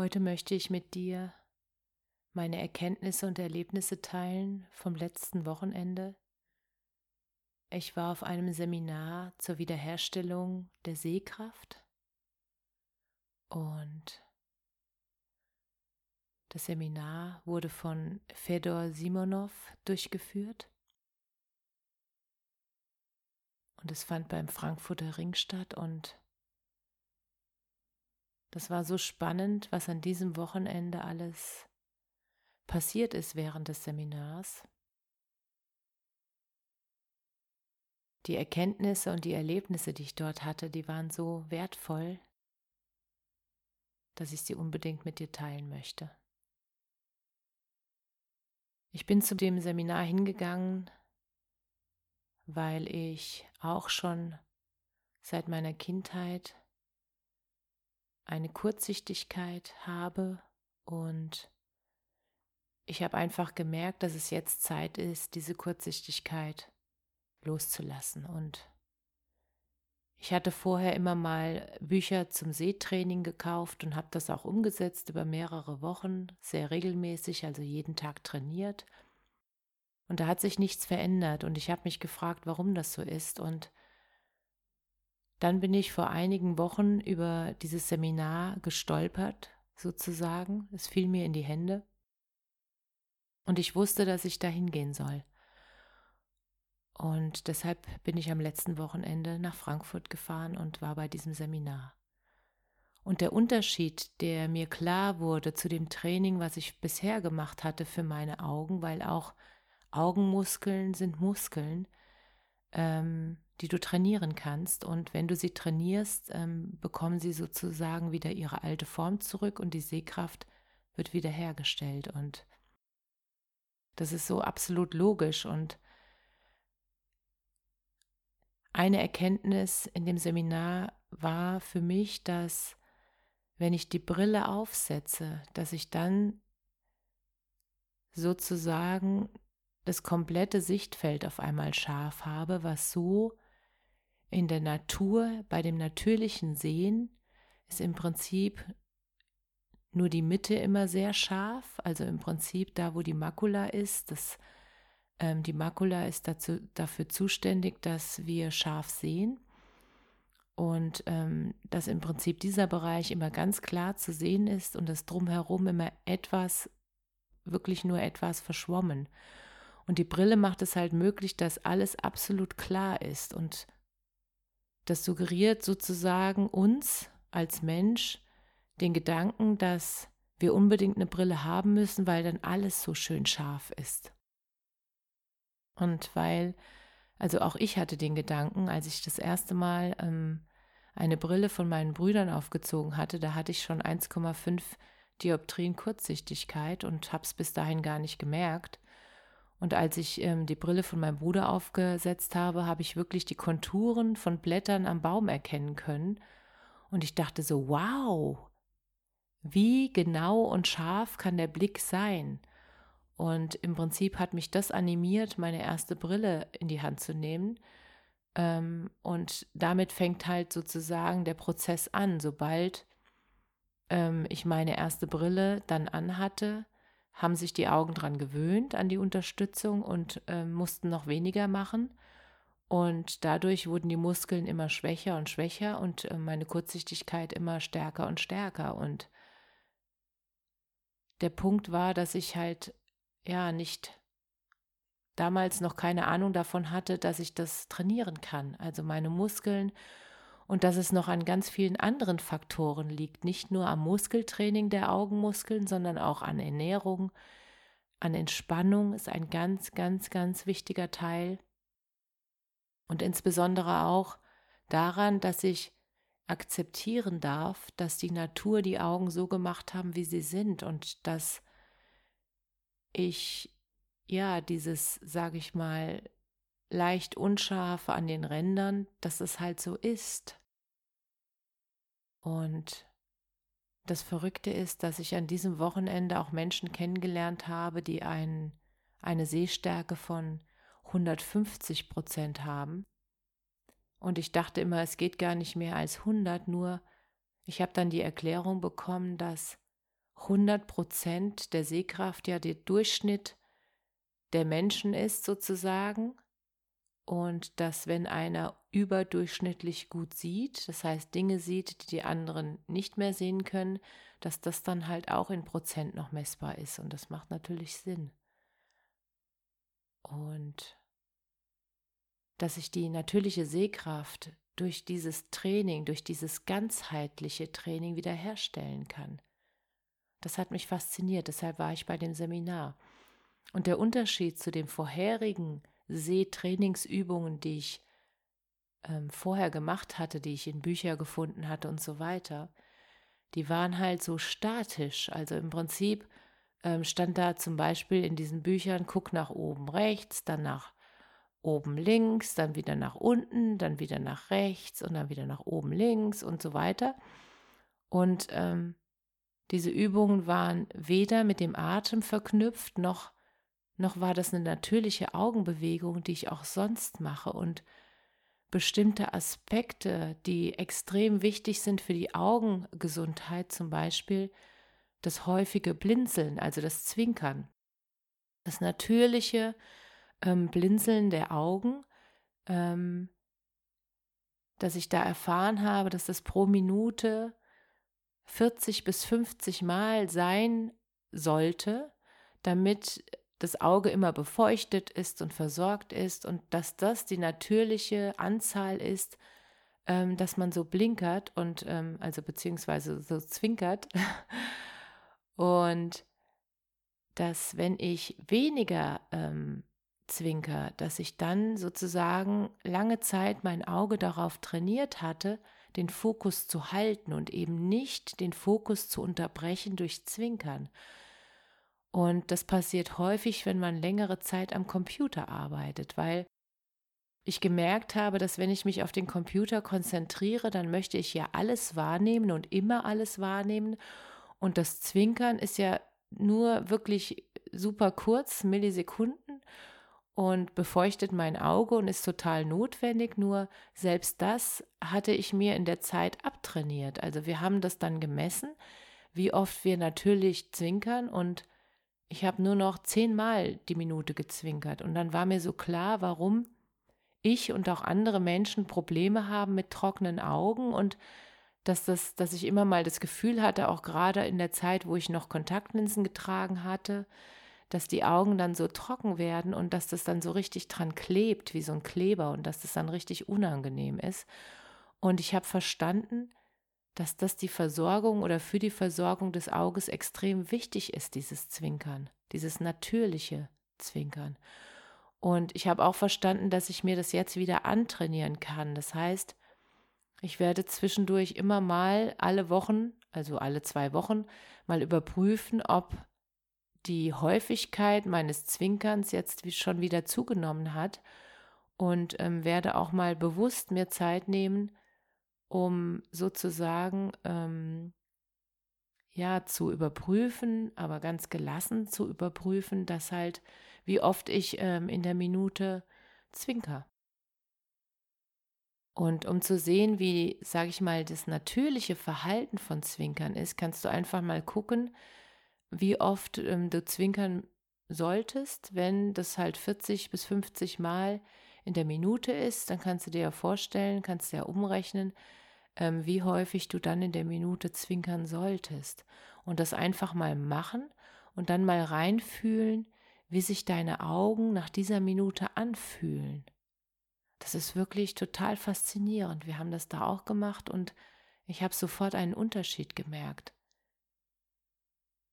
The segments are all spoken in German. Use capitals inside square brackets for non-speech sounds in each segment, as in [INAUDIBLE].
Heute möchte ich mit dir meine Erkenntnisse und Erlebnisse teilen vom letzten Wochenende. Ich war auf einem Seminar zur Wiederherstellung der Sehkraft und das Seminar wurde von Fedor Simonov durchgeführt und es fand beim Frankfurter Ring statt und das war so spannend, was an diesem Wochenende alles passiert ist während des Seminars. Die Erkenntnisse und die Erlebnisse, die ich dort hatte, die waren so wertvoll, dass ich sie unbedingt mit dir teilen möchte. Ich bin zu dem Seminar hingegangen, weil ich auch schon seit meiner Kindheit eine Kurzsichtigkeit habe und ich habe einfach gemerkt, dass es jetzt Zeit ist, diese Kurzsichtigkeit loszulassen. Und ich hatte vorher immer mal Bücher zum Seetraining gekauft und habe das auch umgesetzt über mehrere Wochen, sehr regelmäßig, also jeden Tag trainiert. Und da hat sich nichts verändert und ich habe mich gefragt, warum das so ist. Und dann bin ich vor einigen Wochen über dieses Seminar gestolpert, sozusagen. Es fiel mir in die Hände. Und ich wusste, dass ich da hingehen soll. Und deshalb bin ich am letzten Wochenende nach Frankfurt gefahren und war bei diesem Seminar. Und der Unterschied, der mir klar wurde zu dem Training, was ich bisher gemacht hatte für meine Augen, weil auch Augenmuskeln sind Muskeln, ähm, die du trainieren kannst. Und wenn du sie trainierst, ähm, bekommen sie sozusagen wieder ihre alte Form zurück und die Sehkraft wird wiederhergestellt. Und das ist so absolut logisch. Und eine Erkenntnis in dem Seminar war für mich, dass wenn ich die Brille aufsetze, dass ich dann sozusagen das komplette Sichtfeld auf einmal scharf habe, was so in der Natur, bei dem natürlichen Sehen, ist im Prinzip nur die Mitte immer sehr scharf, also im Prinzip da, wo die Makula ist. Das, ähm, die Makula ist dazu, dafür zuständig, dass wir scharf sehen und ähm, dass im Prinzip dieser Bereich immer ganz klar zu sehen ist und das drumherum immer etwas, wirklich nur etwas verschwommen. Und die Brille macht es halt möglich, dass alles absolut klar ist und das suggeriert sozusagen uns als Mensch den Gedanken, dass wir unbedingt eine Brille haben müssen, weil dann alles so schön scharf ist. Und weil, also auch ich hatte den Gedanken, als ich das erste Mal ähm, eine Brille von meinen Brüdern aufgezogen hatte, da hatte ich schon 1,5 Dioptrien Kurzsichtigkeit und habe es bis dahin gar nicht gemerkt. Und als ich ähm, die Brille von meinem Bruder aufgesetzt habe, habe ich wirklich die Konturen von Blättern am Baum erkennen können. Und ich dachte so, wow, wie genau und scharf kann der Blick sein? Und im Prinzip hat mich das animiert, meine erste Brille in die Hand zu nehmen. Ähm, und damit fängt halt sozusagen der Prozess an. Sobald ähm, ich meine erste Brille dann anhatte, haben sich die Augen dran gewöhnt an die Unterstützung und äh, mussten noch weniger machen. Und dadurch wurden die Muskeln immer schwächer und schwächer und äh, meine Kurzsichtigkeit immer stärker und stärker. Und der Punkt war, dass ich halt ja nicht damals noch keine Ahnung davon hatte, dass ich das trainieren kann. Also meine Muskeln und dass es noch an ganz vielen anderen Faktoren liegt, nicht nur am Muskeltraining der Augenmuskeln, sondern auch an Ernährung, an Entspannung ist ein ganz, ganz, ganz wichtiger Teil. Und insbesondere auch daran, dass ich akzeptieren darf, dass die Natur die Augen so gemacht haben, wie sie sind und dass ich ja dieses, sage ich mal, leicht unscharfe an den Rändern, dass es halt so ist. Und das Verrückte ist, dass ich an diesem Wochenende auch Menschen kennengelernt habe, die ein, eine Sehstärke von 150 Prozent haben. Und ich dachte immer, es geht gar nicht mehr als 100, nur ich habe dann die Erklärung bekommen, dass 100 Prozent der Sehkraft ja der Durchschnitt der Menschen ist sozusagen und dass wenn einer überdurchschnittlich gut sieht, das heißt Dinge sieht, die die anderen nicht mehr sehen können, dass das dann halt auch in Prozent noch messbar ist und das macht natürlich Sinn. Und dass ich die natürliche Sehkraft durch dieses Training, durch dieses ganzheitliche Training wiederherstellen kann. Das hat mich fasziniert, deshalb war ich bei dem Seminar. Und der Unterschied zu dem vorherigen Sehtrainingsübungen, die ich ähm, vorher gemacht hatte, die ich in Bücher gefunden hatte und so weiter, die waren halt so statisch. Also im Prinzip ähm, stand da zum Beispiel in diesen Büchern, guck nach oben rechts, dann nach oben links, dann wieder nach unten, dann wieder nach rechts und dann wieder nach oben links und so weiter. Und ähm, diese Übungen waren weder mit dem Atem verknüpft, noch noch war das eine natürliche Augenbewegung, die ich auch sonst mache und bestimmte Aspekte, die extrem wichtig sind für die Augengesundheit, zum Beispiel das häufige Blinzeln, also das Zwinkern, das natürliche ähm, Blinzeln der Augen, ähm, dass ich da erfahren habe, dass das pro Minute 40 bis 50 Mal sein sollte, damit das Auge immer befeuchtet ist und versorgt ist und dass das die natürliche Anzahl ist, ähm, dass man so blinkert und ähm, also beziehungsweise so zwinkert [LAUGHS] und dass wenn ich weniger ähm, zwinker, dass ich dann sozusagen lange Zeit mein Auge darauf trainiert hatte, den Fokus zu halten und eben nicht den Fokus zu unterbrechen durch Zwinkern. Und das passiert häufig, wenn man längere Zeit am Computer arbeitet, weil ich gemerkt habe, dass wenn ich mich auf den Computer konzentriere, dann möchte ich ja alles wahrnehmen und immer alles wahrnehmen. Und das Zwinkern ist ja nur wirklich super kurz, Millisekunden und befeuchtet mein Auge und ist total notwendig. Nur selbst das hatte ich mir in der Zeit abtrainiert. Also wir haben das dann gemessen, wie oft wir natürlich zwinkern und ich habe nur noch zehnmal die Minute gezwinkert und dann war mir so klar, warum ich und auch andere Menschen Probleme haben mit trockenen Augen und dass, das, dass ich immer mal das Gefühl hatte, auch gerade in der Zeit, wo ich noch Kontaktlinsen getragen hatte, dass die Augen dann so trocken werden und dass das dann so richtig dran klebt, wie so ein Kleber und dass das dann richtig unangenehm ist. Und ich habe verstanden, dass das die Versorgung oder für die Versorgung des Auges extrem wichtig ist, dieses Zwinkern, dieses natürliche Zwinkern. Und ich habe auch verstanden, dass ich mir das jetzt wieder antrainieren kann. Das heißt, ich werde zwischendurch immer mal alle Wochen, also alle zwei Wochen, mal überprüfen, ob die Häufigkeit meines Zwinkerns jetzt schon wieder zugenommen hat und ähm, werde auch mal bewusst mir Zeit nehmen, um sozusagen ähm, ja zu überprüfen, aber ganz gelassen zu überprüfen, dass halt, wie oft ich ähm, in der Minute zwinker. Und um zu sehen, wie, sage ich mal, das natürliche Verhalten von Zwinkern ist, kannst du einfach mal gucken, wie oft ähm, du zwinkern solltest. Wenn das halt 40 bis 50 Mal in der Minute ist, dann kannst du dir ja vorstellen, kannst du ja umrechnen, ähm, wie häufig du dann in der Minute zwinkern solltest. Und das einfach mal machen und dann mal reinfühlen, wie sich deine Augen nach dieser Minute anfühlen. Das ist wirklich total faszinierend. Wir haben das da auch gemacht und ich habe sofort einen Unterschied gemerkt.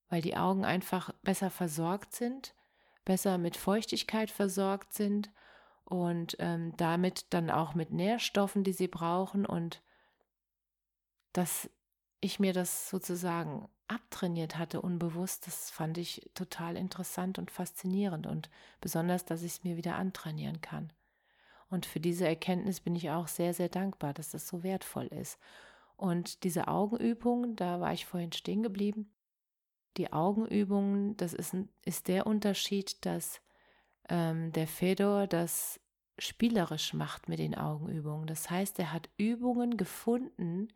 Weil die Augen einfach besser versorgt sind, besser mit Feuchtigkeit versorgt sind und ähm, damit dann auch mit Nährstoffen, die sie brauchen und dass ich mir das sozusagen abtrainiert hatte, unbewusst, das fand ich total interessant und faszinierend und besonders, dass ich es mir wieder antrainieren kann. Und für diese Erkenntnis bin ich auch sehr, sehr dankbar, dass das so wertvoll ist. Und diese Augenübungen, da war ich vorhin stehen geblieben. Die Augenübungen, das ist, ist der Unterschied, dass ähm, der Fedor das spielerisch macht mit den Augenübungen. Das heißt, er hat Übungen gefunden,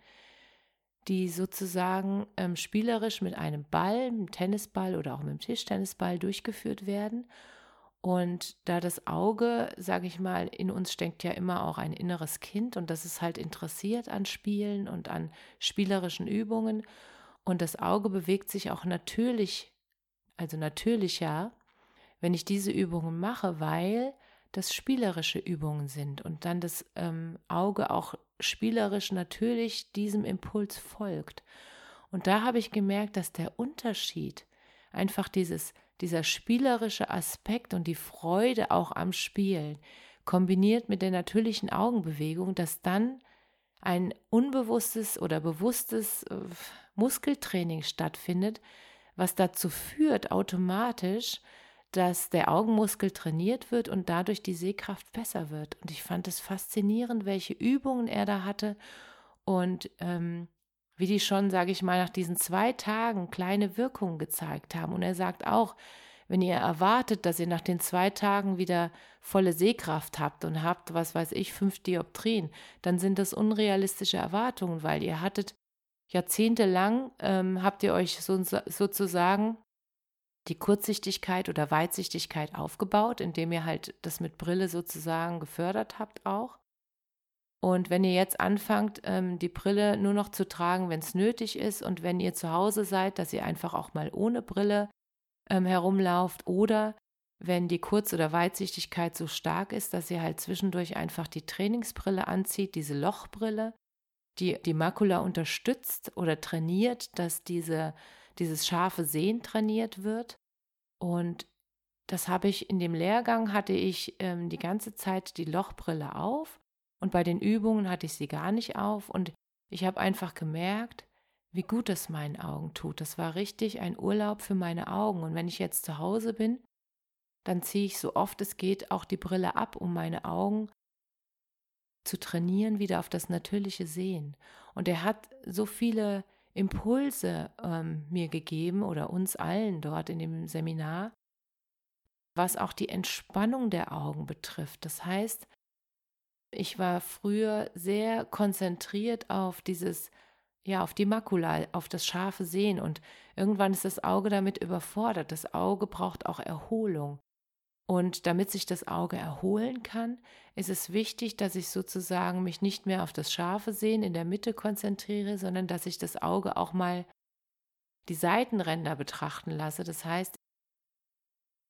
die sozusagen ähm, spielerisch mit einem Ball, einem Tennisball oder auch mit einem Tischtennisball durchgeführt werden. Und da das Auge, sage ich mal, in uns steckt ja immer auch ein inneres Kind und das ist halt interessiert an Spielen und an spielerischen Übungen. Und das Auge bewegt sich auch natürlich, also natürlicher, wenn ich diese Übungen mache, weil das spielerische Übungen sind und dann das ähm, Auge auch spielerisch natürlich diesem Impuls folgt. Und da habe ich gemerkt, dass der Unterschied einfach dieses, dieser spielerische Aspekt und die Freude auch am Spielen kombiniert mit der natürlichen Augenbewegung, dass dann ein unbewusstes oder bewusstes äh, Muskeltraining stattfindet, was dazu führt automatisch, dass der Augenmuskel trainiert wird und dadurch die Sehkraft besser wird. Und ich fand es faszinierend, welche Übungen er da hatte und ähm, wie die schon, sage ich mal, nach diesen zwei Tagen kleine Wirkungen gezeigt haben. Und er sagt auch, wenn ihr erwartet, dass ihr nach den zwei Tagen wieder volle Sehkraft habt und habt, was weiß ich, fünf Dioptrien, dann sind das unrealistische Erwartungen, weil ihr hattet jahrzehntelang, ähm, habt ihr euch so, sozusagen die Kurzsichtigkeit oder Weitsichtigkeit aufgebaut, indem ihr halt das mit Brille sozusagen gefördert habt auch. Und wenn ihr jetzt anfangt, ähm, die Brille nur noch zu tragen, wenn es nötig ist und wenn ihr zu Hause seid, dass ihr einfach auch mal ohne Brille ähm, herumlauft oder wenn die Kurz- oder Weitsichtigkeit so stark ist, dass ihr halt zwischendurch einfach die Trainingsbrille anzieht, diese Lochbrille, die die Makula unterstützt oder trainiert, dass diese dieses scharfe Sehen trainiert wird. Und das habe ich in dem Lehrgang hatte ich ähm, die ganze Zeit die Lochbrille auf und bei den Übungen hatte ich sie gar nicht auf und ich habe einfach gemerkt, wie gut das meinen Augen tut. Das war richtig ein Urlaub für meine Augen und wenn ich jetzt zu Hause bin, dann ziehe ich so oft es geht auch die Brille ab, um meine Augen zu trainieren wieder auf das natürliche Sehen. Und er hat so viele Impulse ähm, mir gegeben oder uns allen dort in dem Seminar, was auch die Entspannung der Augen betrifft. Das heißt, ich war früher sehr konzentriert auf dieses, ja, auf die Makula, auf das scharfe Sehen und irgendwann ist das Auge damit überfordert. Das Auge braucht auch Erholung. Und damit sich das Auge erholen kann, ist es wichtig, dass ich sozusagen mich nicht mehr auf das scharfe Sehen in der Mitte konzentriere, sondern dass ich das Auge auch mal die Seitenränder betrachten lasse. Das heißt,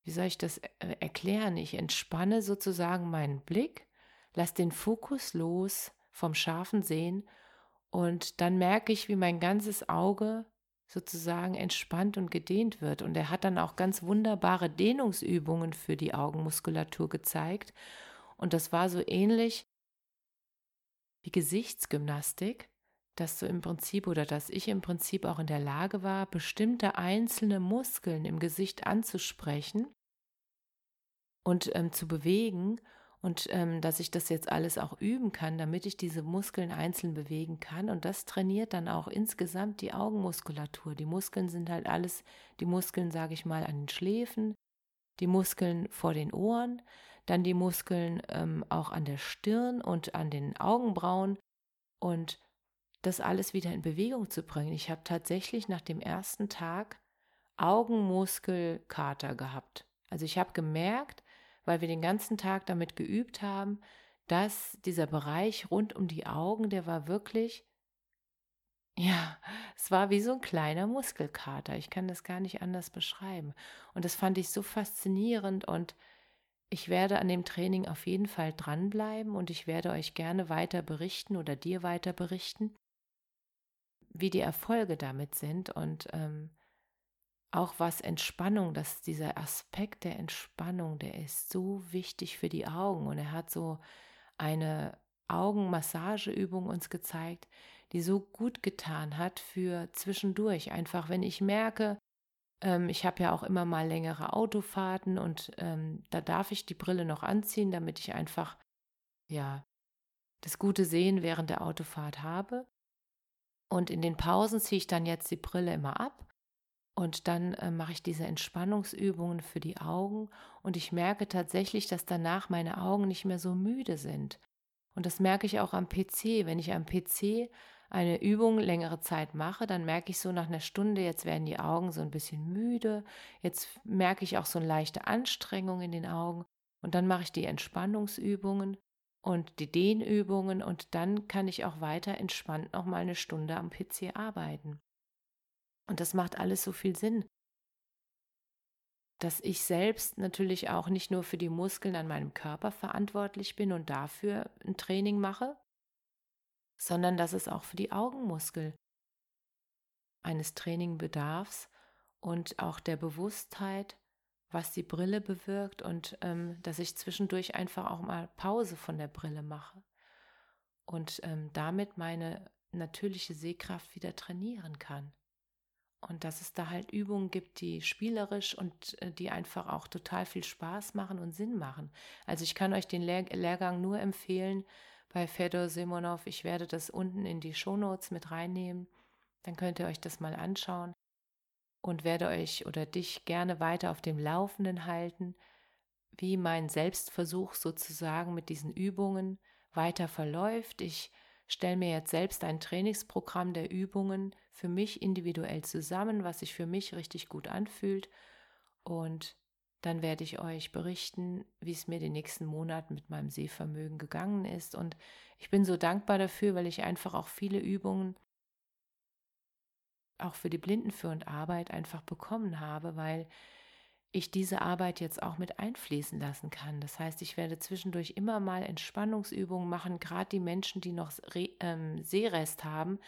wie soll ich das äh, erklären? Ich entspanne sozusagen meinen Blick, lasse den Fokus los vom scharfen Sehen und dann merke ich, wie mein ganzes Auge sozusagen entspannt und gedehnt wird. Und er hat dann auch ganz wunderbare Dehnungsübungen für die Augenmuskulatur gezeigt. Und das war so ähnlich wie Gesichtsgymnastik, dass du im Prinzip oder dass ich im Prinzip auch in der Lage war, bestimmte einzelne Muskeln im Gesicht anzusprechen und ähm, zu bewegen und ähm, dass ich das jetzt alles auch üben kann, damit ich diese Muskeln einzeln bewegen kann. Und das trainiert dann auch insgesamt die Augenmuskulatur. Die Muskeln sind halt alles, die Muskeln, sage ich mal, an den Schläfen, die Muskeln vor den Ohren, dann die Muskeln ähm, auch an der Stirn und an den Augenbrauen und das alles wieder in Bewegung zu bringen. Ich habe tatsächlich nach dem ersten Tag Augenmuskelkater gehabt. Also ich habe gemerkt, weil wir den ganzen Tag damit geübt haben, dass dieser Bereich rund um die Augen, der war wirklich, ja, es war wie so ein kleiner Muskelkater. Ich kann das gar nicht anders beschreiben. Und das fand ich so faszinierend und ich werde an dem Training auf jeden Fall dranbleiben und ich werde euch gerne weiter berichten oder dir weiter berichten, wie die Erfolge damit sind und ähm, auch was Entspannung, dass dieser Aspekt der Entspannung, der ist so wichtig für die Augen. Und er hat so eine Augenmassageübung uns gezeigt, die so gut getan hat für zwischendurch. Einfach, wenn ich merke, ähm, ich habe ja auch immer mal längere Autofahrten und ähm, da darf ich die Brille noch anziehen, damit ich einfach, ja, das gute Sehen während der Autofahrt habe. Und in den Pausen ziehe ich dann jetzt die Brille immer ab und dann äh, mache ich diese Entspannungsübungen für die Augen und ich merke tatsächlich, dass danach meine Augen nicht mehr so müde sind. Und das merke ich auch am PC. Wenn ich am PC eine Übung längere Zeit mache, dann merke ich so nach einer Stunde, jetzt werden die Augen so ein bisschen müde, jetzt merke ich auch so eine leichte Anstrengung in den Augen und dann mache ich die Entspannungsübungen und die Dehnübungen und dann kann ich auch weiter entspannt noch mal eine Stunde am PC arbeiten. Und das macht alles so viel Sinn, dass ich selbst natürlich auch nicht nur für die Muskeln an meinem Körper verantwortlich bin und dafür ein Training mache, sondern dass es auch für die Augenmuskel eines Trainingbedarfs und auch der Bewusstheit, was die Brille bewirkt und ähm, dass ich zwischendurch einfach auch mal Pause von der Brille mache und ähm, damit meine natürliche Sehkraft wieder trainieren kann. Und dass es da halt Übungen gibt, die spielerisch und äh, die einfach auch total viel Spaß machen und Sinn machen. Also ich kann euch den Lehr Lehrgang nur empfehlen, bei Fedor Simonov. Ich werde das unten in die Shownotes mit reinnehmen. Dann könnt ihr euch das mal anschauen und werde euch oder dich gerne weiter auf dem Laufenden halten, wie mein Selbstversuch sozusagen mit diesen Übungen weiter verläuft. Ich stelle mir jetzt selbst ein Trainingsprogramm der Übungen für mich individuell zusammen, was sich für mich richtig gut anfühlt und dann werde ich euch berichten, wie es mir den nächsten Monaten mit meinem Sehvermögen gegangen ist. Und ich bin so dankbar dafür, weil ich einfach auch viele Übungen auch für die Blindenführend Arbeit einfach bekommen habe, weil ich diese Arbeit jetzt auch mit einfließen lassen kann. Das heißt, ich werde zwischendurch immer mal Entspannungsübungen machen, gerade die Menschen, die noch ähm, Sehrest haben,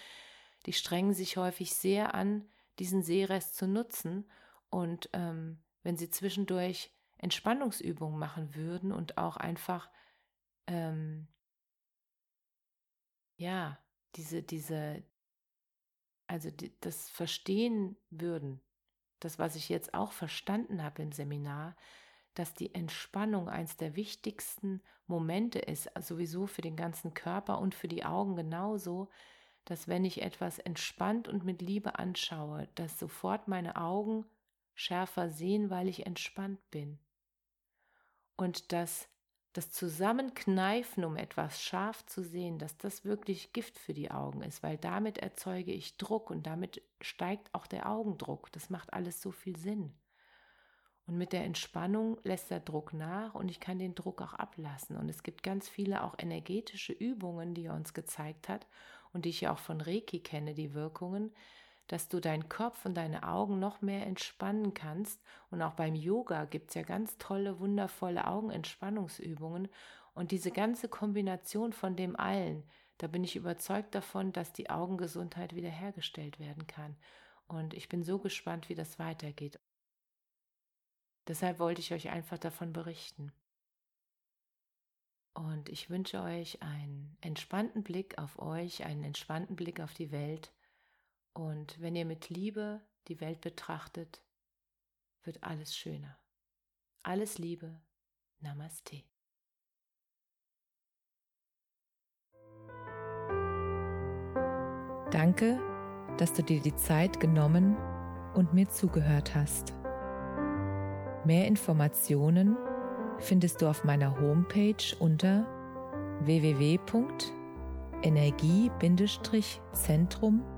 die strengen sich häufig sehr an, diesen Sehrest zu nutzen und ähm, wenn sie zwischendurch Entspannungsübungen machen würden und auch einfach, ähm, ja, diese, diese, also die, das verstehen würden, das, was ich jetzt auch verstanden habe im Seminar, dass die Entspannung eines der wichtigsten Momente ist, sowieso für den ganzen Körper und für die Augen genauso, dass wenn ich etwas entspannt und mit Liebe anschaue, dass sofort meine Augen schärfer sehen, weil ich entspannt bin. Und dass das Zusammenkneifen, um etwas scharf zu sehen, dass das wirklich Gift für die Augen ist, weil damit erzeuge ich Druck und damit steigt auch der Augendruck. Das macht alles so viel Sinn. Und mit der Entspannung lässt der Druck nach und ich kann den Druck auch ablassen. Und es gibt ganz viele auch energetische Übungen, die er uns gezeigt hat und die ich ja auch von Reiki kenne, die Wirkungen, dass du deinen Kopf und deine Augen noch mehr entspannen kannst. Und auch beim Yoga gibt es ja ganz tolle, wundervolle Augenentspannungsübungen. Und diese ganze Kombination von dem allen, da bin ich überzeugt davon, dass die Augengesundheit wiederhergestellt werden kann. Und ich bin so gespannt, wie das weitergeht. Deshalb wollte ich euch einfach davon berichten. Und ich wünsche euch einen entspannten Blick auf euch, einen entspannten Blick auf die Welt und wenn ihr mit Liebe die Welt betrachtet, wird alles schöner. Alles Liebe. Namaste. Danke, dass du dir die Zeit genommen und mir zugehört hast. Mehr Informationen findest du auf meiner Homepage unter www.energie-zentrum.com